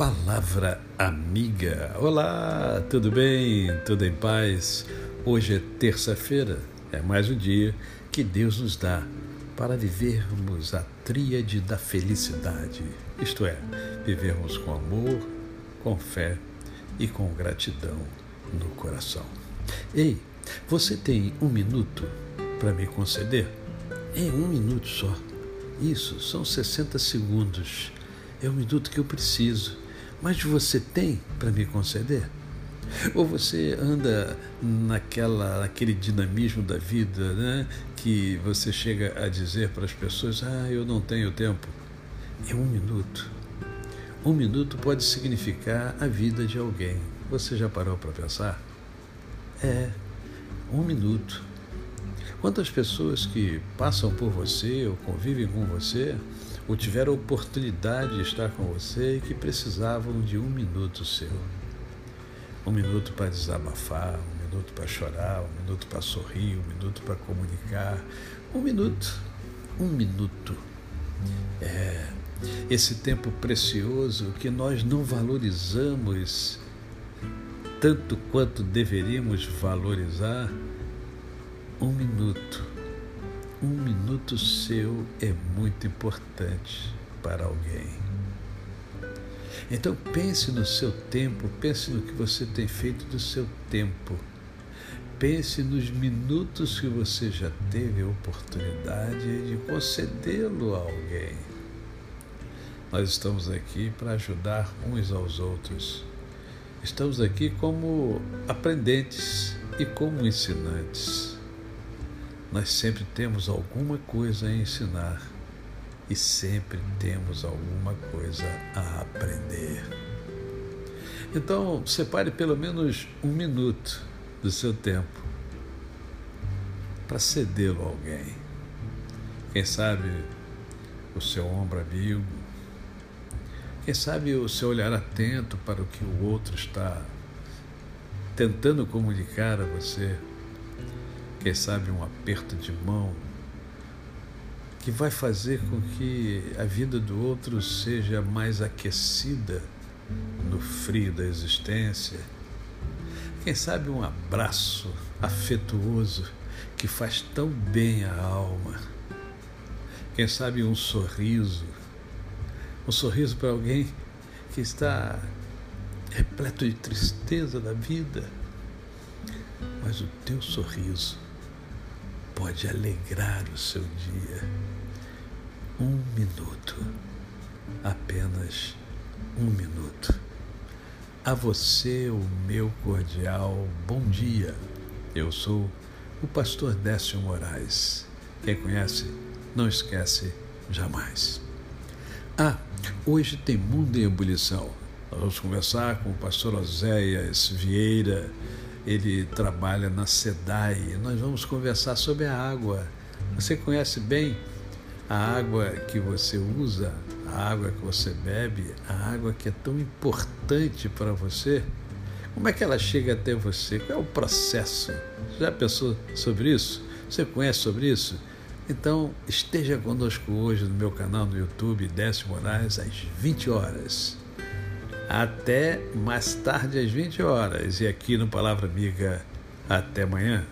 Palavra Amiga. Olá, tudo bem? Tudo em paz? Hoje é terça-feira, é mais um dia que Deus nos dá para vivermos a tríade da felicidade, isto é, vivermos com amor, com fé e com gratidão no coração. Ei, você tem um minuto para me conceder? É um minuto só. Isso, são 60 segundos. É o minuto que eu preciso mas você tem para me conceder? Ou você anda naquela, naquele dinamismo da vida, né? Que você chega a dizer para as pessoas: Ah, eu não tenho tempo. É um minuto. Um minuto pode significar a vida de alguém. Você já parou para pensar? É, um minuto. Quantas pessoas que passam por você ou convivem com você ou tiveram a oportunidade de estar com você e que precisavam de um minuto seu. Um minuto para desabafar, um minuto para chorar, um minuto para sorrir, um minuto para comunicar. Um minuto, um minuto. É esse tempo precioso que nós não valorizamos tanto quanto deveríamos valorizar. Um minuto um minuto seu é muito importante para alguém. Então pense no seu tempo, pense no que você tem feito do seu tempo. Pense nos minutos que você já teve a oportunidade de concedê-lo a alguém. Nós estamos aqui para ajudar uns aos outros. Estamos aqui como aprendentes e como ensinantes nós sempre temos alguma coisa a ensinar e sempre temos alguma coisa a aprender. Então, separe pelo menos um minuto do seu tempo para cedê-lo a alguém. Quem sabe o seu ombro amigo, quem sabe o seu olhar atento para o que o outro está tentando comunicar a você quem sabe um aperto de mão, que vai fazer com que a vida do outro seja mais aquecida no frio da existência. Quem sabe um abraço afetuoso que faz tão bem à alma. Quem sabe um sorriso, um sorriso para alguém que está repleto de tristeza da vida, mas o teu sorriso pode alegrar o seu dia. Um minuto, apenas um minuto. A você o meu cordial bom dia. Eu sou o pastor Décio Moraes. Quem conhece, não esquece jamais. Ah, hoje tem Mundo em Ebulição. Nós vamos conversar com o pastor Oséias Vieira ele trabalha na SEDAI. Nós vamos conversar sobre a água. Você conhece bem a água que você usa, a água que você bebe, a água que é tão importante para você? Como é que ela chega até você? Qual é o processo? Já pensou sobre isso? Você conhece sobre isso? Então, esteja conosco hoje no meu canal no YouTube, Décio Moraes, às 20 horas até mais tarde às 20 horas. E aqui no Palavra Amiga, até amanhã.